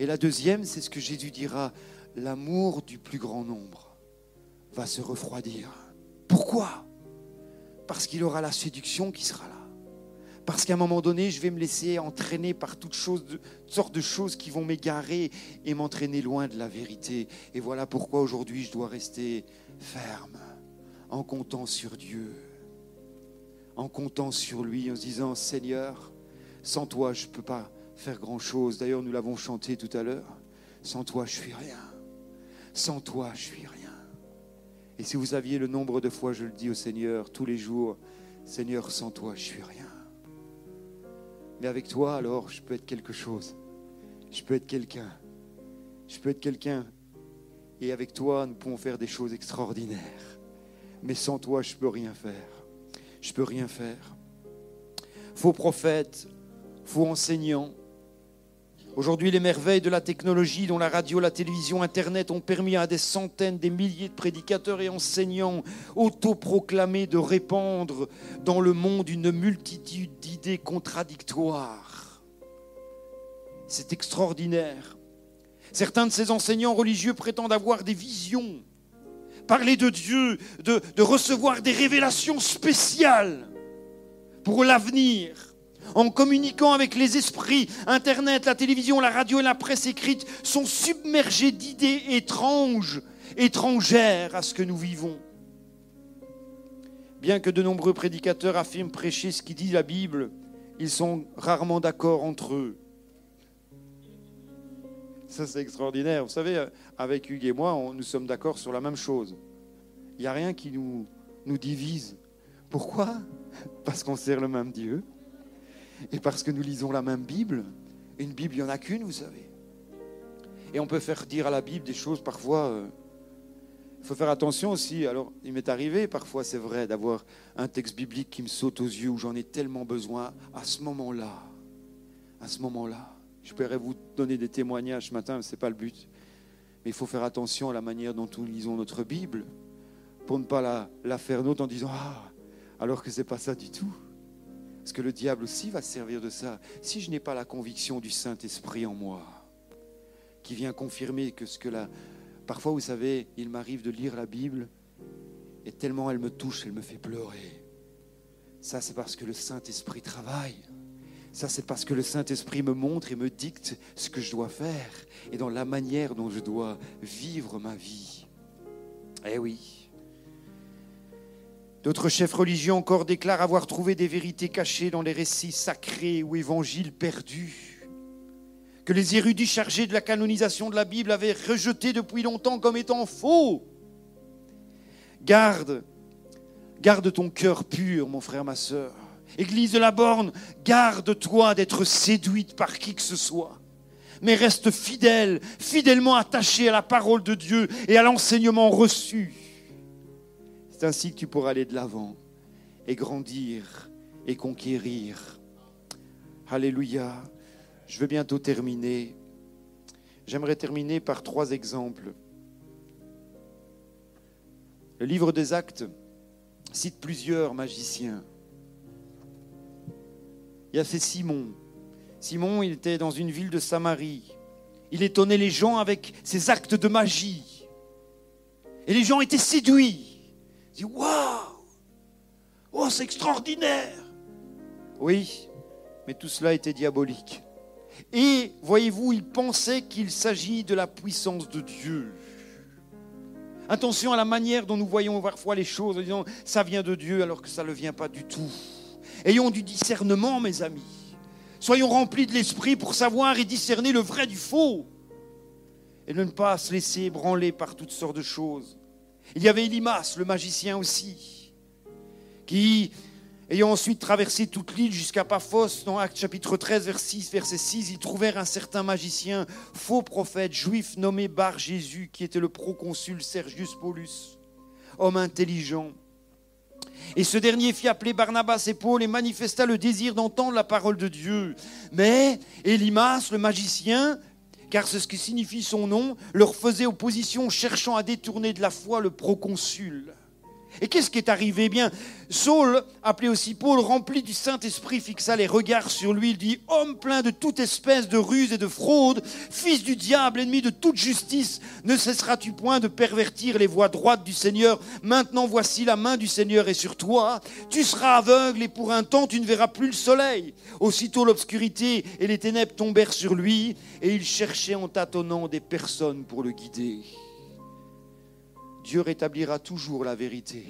Et la deuxième, c'est ce que Jésus dira. L'amour du plus grand nombre va se refroidir. Pourquoi? Parce qu'il aura la séduction qui sera là. Parce qu'à un moment donné, je vais me laisser entraîner par toutes, sortes de choses qui vont m'égarer et m'entraîner loin de la vérité. Et voilà pourquoi aujourd'hui je dois rester ferme, en comptant sur Dieu, en comptant sur lui, en se disant, Seigneur, sans toi, je ne peux pas faire grand-chose. D'ailleurs, nous l'avons chanté tout à l'heure. Sans toi, je suis rien. Sans toi, je suis rien. Et si vous aviez le nombre de fois, je le dis au Seigneur tous les jours, Seigneur, sans toi, je suis rien. Mais avec toi, alors, je peux être quelque chose. Je peux être quelqu'un. Je peux être quelqu'un. Et avec toi, nous pouvons faire des choses extraordinaires. Mais sans toi, je ne peux rien faire. Je ne peux rien faire. Faux prophète, faux enseignant, Aujourd'hui, les merveilles de la technologie, dont la radio, la télévision, Internet, ont permis à des centaines, des milliers de prédicateurs et enseignants autoproclamés de répandre dans le monde une multitude d'idées contradictoires. C'est extraordinaire. Certains de ces enseignants religieux prétendent avoir des visions, parler de Dieu, de, de recevoir des révélations spéciales pour l'avenir en communiquant avec les esprits, Internet, la télévision, la radio et la presse écrite sont submergés d'idées étranges, étrangères à ce que nous vivons. Bien que de nombreux prédicateurs affirment prêcher ce qui dit la Bible, ils sont rarement d'accord entre eux. Ça, c'est extraordinaire. Vous savez, avec Hugues et moi, nous sommes d'accord sur la même chose. Il n'y a rien qui nous, nous divise. Pourquoi? Parce qu'on sert le même Dieu et parce que nous lisons la même Bible, une Bible, il n'y en a qu'une, vous savez. Et on peut faire dire à la Bible des choses parfois. Euh, il faut faire attention aussi. Alors, il m'est arrivé parfois, c'est vrai, d'avoir un texte biblique qui me saute aux yeux où j'en ai tellement besoin à ce moment-là. À ce moment-là. Je pourrais vous donner des témoignages ce matin, mais ce n'est pas le but. Mais il faut faire attention à la manière dont nous lisons notre Bible pour ne pas la, faire nôtre en disant Ah, alors que ce n'est pas ça du tout. Parce que le diable aussi va se servir de ça. Si je n'ai pas la conviction du Saint-Esprit en moi, qui vient confirmer que ce que la... Parfois, vous savez, il m'arrive de lire la Bible et tellement elle me touche, elle me fait pleurer. Ça, c'est parce que le Saint-Esprit travaille. Ça, c'est parce que le Saint-Esprit me montre et me dicte ce que je dois faire et dans la manière dont je dois vivre ma vie. Eh oui. D'autres chefs religieux encore déclarent avoir trouvé des vérités cachées dans les récits sacrés ou évangiles perdus, que les érudits chargés de la canonisation de la Bible avaient rejeté depuis longtemps comme étant faux. Garde, garde ton cœur pur, mon frère, ma sœur. Église de la borne, garde-toi d'être séduite par qui que ce soit mais reste fidèle, fidèlement attaché à la parole de Dieu et à l'enseignement reçu. Ainsi que tu pourras aller de l'avant et grandir et conquérir. Alléluia. Je veux bientôt terminer. J'aimerais terminer par trois exemples. Le livre des actes cite plusieurs magiciens. Il y a fait Simon. Simon, il était dans une ville de Samarie. Il étonnait les gens avec ses actes de magie. Et les gens étaient séduits dit Waouh Oh, c'est extraordinaire Oui, mais tout cela était diabolique. Et voyez-vous, il pensait qu'il s'agit de la puissance de Dieu. Attention à la manière dont nous voyons parfois les choses en disant ça vient de Dieu alors que ça ne vient pas du tout. Ayons du discernement, mes amis. Soyons remplis de l'esprit pour savoir et discerner le vrai du faux. Et ne pas se laisser ébranler par toutes sortes de choses. Il y avait Elimas, le magicien aussi, qui, ayant ensuite traversé toute l'île jusqu'à Paphos, dans Actes chapitre 13, verset 6, verset 6, ils trouvèrent un certain magicien, faux prophète, juif nommé Bar Jésus, qui était le proconsul Sergius Paulus, homme intelligent. Et ce dernier fit appeler Barnabas et Paul et manifesta le désir d'entendre la parole de Dieu. Mais Elimas, le magicien, car c'est ce qui signifie son nom, leur faisait opposition, cherchant à détourner de la foi le proconsul. Et qu'est-ce qui est arrivé? Eh Bien, Saul, appelé aussi Paul, rempli du Saint-Esprit, fixa les regards sur lui. Il dit Homme plein de toute espèce de ruse et de fraude, fils du diable, ennemi de toute justice, ne cesseras-tu point de pervertir les voies droites du Seigneur? Maintenant, voici la main du Seigneur est sur toi. Tu seras aveugle et pour un temps, tu ne verras plus le soleil. Aussitôt, l'obscurité et les ténèbres tombèrent sur lui et il cherchait en tâtonnant des personnes pour le guider. Dieu rétablira toujours la vérité.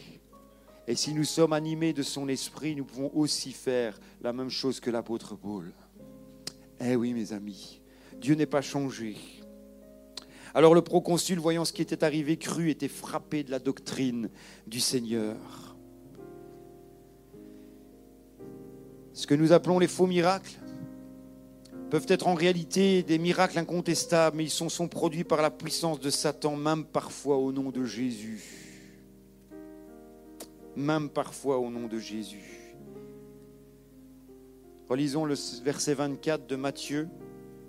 Et si nous sommes animés de son esprit, nous pouvons aussi faire la même chose que l'apôtre Paul. Eh oui, mes amis, Dieu n'est pas changé. Alors le proconsul, voyant ce qui était arrivé, crut, était frappé de la doctrine du Seigneur. Ce que nous appelons les faux miracles, peuvent être en réalité des miracles incontestables, mais ils sont, sont produits par la puissance de Satan, même parfois au nom de Jésus. Même parfois au nom de Jésus. Relisons le verset 24 de Matthieu.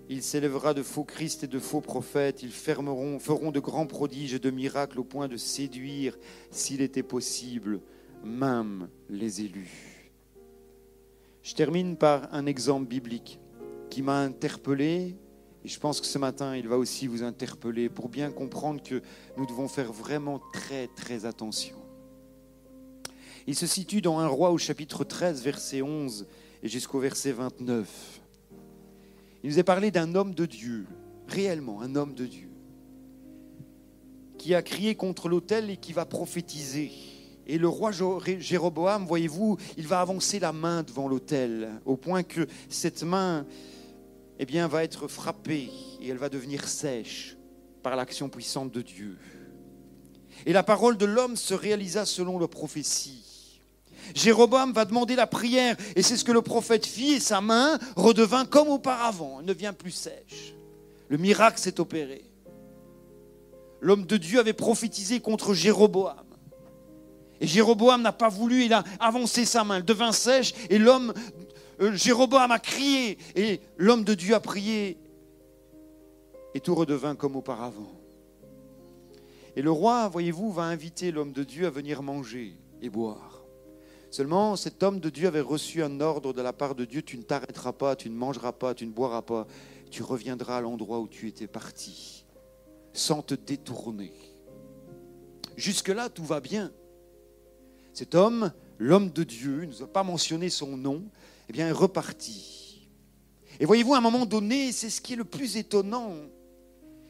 Il s'élèvera de faux Christ et de faux prophètes. Ils fermeront, feront de grands prodiges et de miracles au point de séduire, s'il était possible, même les élus. Je termine par un exemple biblique qui m'a interpellé. Et je pense que ce matin, il va aussi vous interpeller pour bien comprendre que nous devons faire vraiment très, très attention. Il se situe dans un roi au chapitre 13, verset 11 et jusqu'au verset 29. Il nous est parlé d'un homme de Dieu, réellement un homme de Dieu, qui a crié contre l'autel et qui va prophétiser. Et le roi Jéroboam, voyez-vous, il va avancer la main devant l'autel, au point que cette main eh va être frappée et elle va devenir sèche par l'action puissante de Dieu. Et la parole de l'homme se réalisa selon la prophétie. Jéroboam va demander la prière et c'est ce que le prophète fit et sa main redevint comme auparavant, elle ne vient plus sèche. Le miracle s'est opéré. L'homme de Dieu avait prophétisé contre Jéroboam. Et Jéroboam n'a pas voulu, il a avancé sa main, elle devint sèche et l'homme Jéroboam a crié et l'homme de Dieu a prié et tout redevint comme auparavant. Et le roi, voyez-vous, va inviter l'homme de Dieu à venir manger et boire. Seulement, cet homme de Dieu avait reçu un ordre de la part de Dieu, tu ne t'arrêteras pas, tu ne mangeras pas, tu ne boiras pas, tu reviendras à l'endroit où tu étais parti, sans te détourner. Jusque-là, tout va bien. Cet homme, l'homme de Dieu, il ne nous a pas mentionné son nom, eh bien, est reparti. Et voyez-vous, à un moment donné, c'est ce qui est le plus étonnant,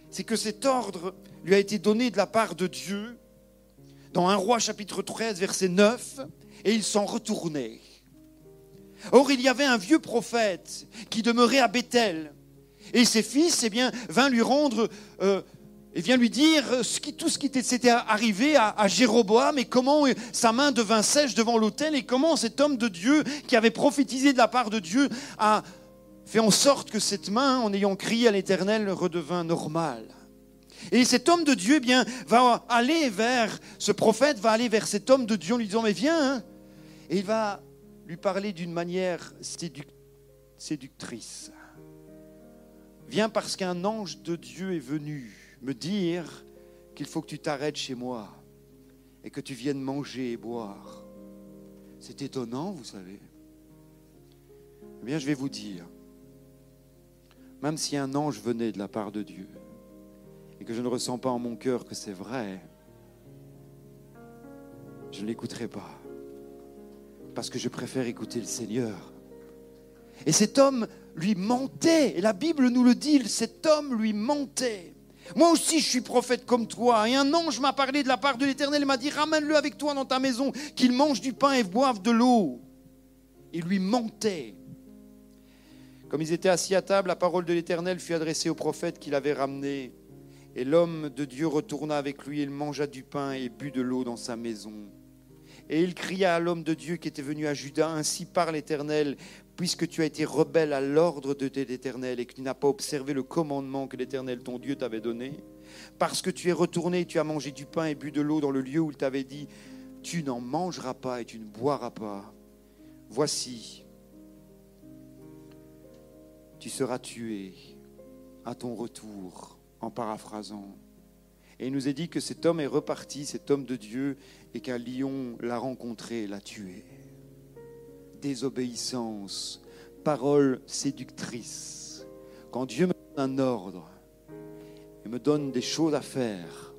c'est que cet ordre lui a été donné de la part de Dieu dans un roi chapitre 13, verset 9, et il s'en retournait. Or, il y avait un vieux prophète qui demeurait à Bethel, et ses fils, eh bien, vinrent lui rendre euh, et vient lui dire qui, tout ce qui s'était arrivé à, Jéroboam et comment sa main devint sèche devant l'autel et comment cet homme de Dieu qui avait prophétisé de la part de Dieu a fait en sorte que cette main, en ayant crié à l'Éternel, redevint normale. Et cet homme de Dieu eh bien, va aller vers, ce prophète va aller vers cet homme de Dieu en lui disant, mais viens, hein. et il va lui parler d'une manière séductrice. Viens parce qu'un ange de Dieu est venu me dire qu'il faut que tu t'arrêtes chez moi et que tu viennes manger et boire. C'est étonnant, vous savez. Eh bien, je vais vous dire, même si un ange venait de la part de Dieu et que je ne ressens pas en mon cœur que c'est vrai, je ne l'écouterai pas parce que je préfère écouter le Seigneur. Et cet homme lui mentait, et la Bible nous le dit, cet homme lui mentait. Moi aussi, je suis prophète comme toi. Et un ange m'a parlé de la part de l'Éternel et m'a dit, ramène-le avec toi dans ta maison, qu'il mange du pain et boive de l'eau. Il lui mentait. Comme ils étaient assis à table, la parole de l'Éternel fut adressée au prophète qui l'avait ramené. Et l'homme de Dieu retourna avec lui, il mangea du pain et but de l'eau dans sa maison. Et il cria à l'homme de Dieu qui était venu à Juda, Ainsi parle l'Éternel, puisque tu as été rebelle à l'ordre de l'Éternel et que tu n'as pas observé le commandement que l'Éternel ton Dieu t'avait donné, parce que tu es retourné et tu as mangé du pain et bu de l'eau dans le lieu où il t'avait dit, tu n'en mangeras pas et tu ne boiras pas. Voici, tu seras tué à ton retour, en paraphrasant. Et il nous est dit que cet homme est reparti, cet homme de Dieu, et qu'un lion l'a rencontré et l'a tué. Désobéissance, parole séductrice. Quand Dieu me donne un ordre et me donne des choses à faire,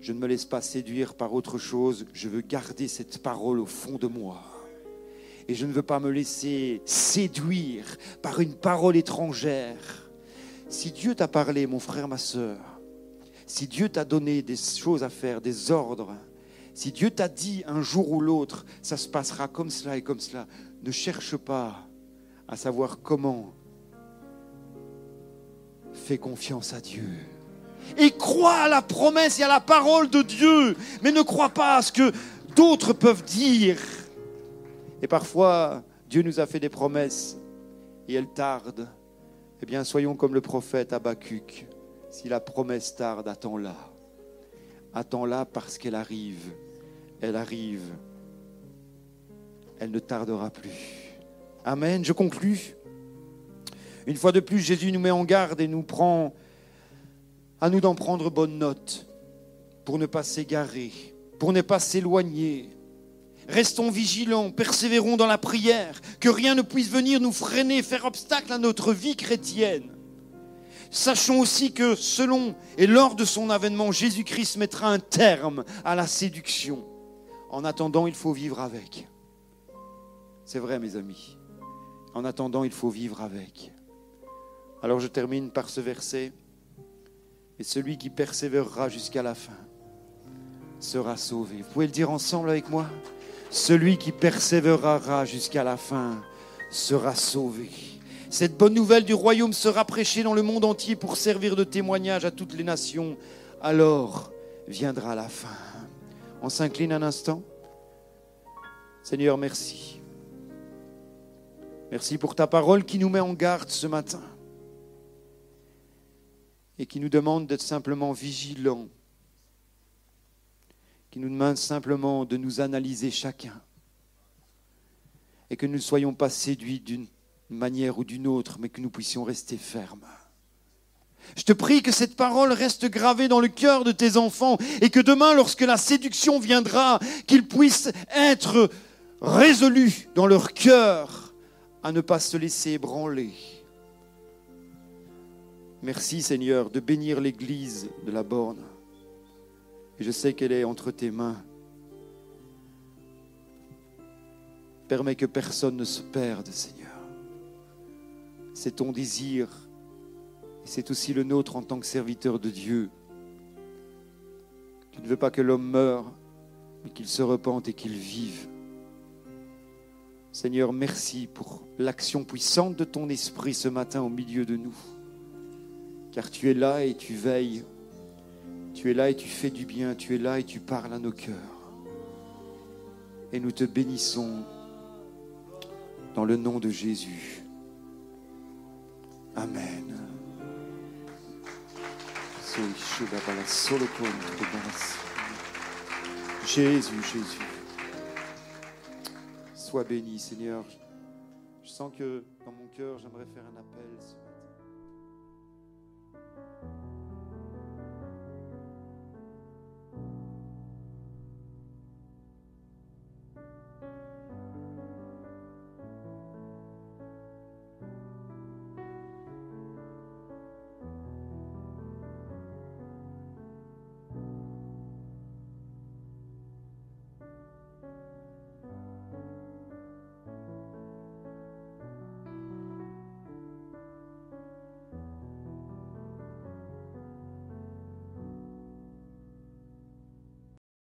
je ne me laisse pas séduire par autre chose, je veux garder cette parole au fond de moi. Et je ne veux pas me laisser séduire par une parole étrangère. Si Dieu t'a parlé, mon frère, ma soeur, si Dieu t'a donné des choses à faire, des ordres, si Dieu t'a dit un jour ou l'autre, ça se passera comme cela et comme cela, ne cherche pas à savoir comment. Fais confiance à Dieu. Et crois à la promesse et à la parole de Dieu, mais ne crois pas à ce que d'autres peuvent dire. Et parfois, Dieu nous a fait des promesses et elles tardent. Eh bien, soyons comme le prophète Habacuc. Si la promesse tarde, attends-la. Attends-la parce qu'elle arrive. Elle arrive. Elle ne tardera plus. Amen. Je conclus. Une fois de plus, Jésus nous met en garde et nous prend à nous d'en prendre bonne note pour ne pas s'égarer, pour ne pas s'éloigner, Restons vigilants, persévérons dans la prière, que rien ne puisse venir nous freiner, faire obstacle à notre vie chrétienne. Sachons aussi que selon et lors de son avènement, Jésus-Christ mettra un terme à la séduction. En attendant, il faut vivre avec. C'est vrai, mes amis. En attendant, il faut vivre avec. Alors je termine par ce verset. Et celui qui persévérera jusqu'à la fin sera sauvé. Vous pouvez le dire ensemble avec moi celui qui persévérera jusqu'à la fin sera sauvé. Cette bonne nouvelle du royaume sera prêchée dans le monde entier pour servir de témoignage à toutes les nations. Alors viendra la fin. On s'incline un instant. Seigneur, merci. Merci pour ta parole qui nous met en garde ce matin et qui nous demande d'être simplement vigilants qui nous demande simplement de nous analyser chacun et que nous ne soyons pas séduits d'une manière ou d'une autre, mais que nous puissions rester fermes. Je te prie que cette parole reste gravée dans le cœur de tes enfants et que demain, lorsque la séduction viendra, qu'ils puissent être résolus dans leur cœur à ne pas se laisser ébranler. Merci Seigneur de bénir l'Église de la borne. Et je sais qu'elle est entre tes mains. Permets que personne ne se perde, Seigneur. C'est ton désir c'est aussi le nôtre en tant que serviteur de Dieu. Tu ne veux pas que l'homme meure, mais qu'il se repente et qu'il vive. Seigneur, merci pour l'action puissante de ton esprit ce matin au milieu de nous. Car tu es là et tu veilles tu es là et tu fais du bien, tu es là et tu parles à nos cœurs. Et nous te bénissons dans le nom de Jésus. Amen. Jésus, Jésus. Sois béni, Seigneur. Je sens que dans mon cœur, j'aimerais faire un appel.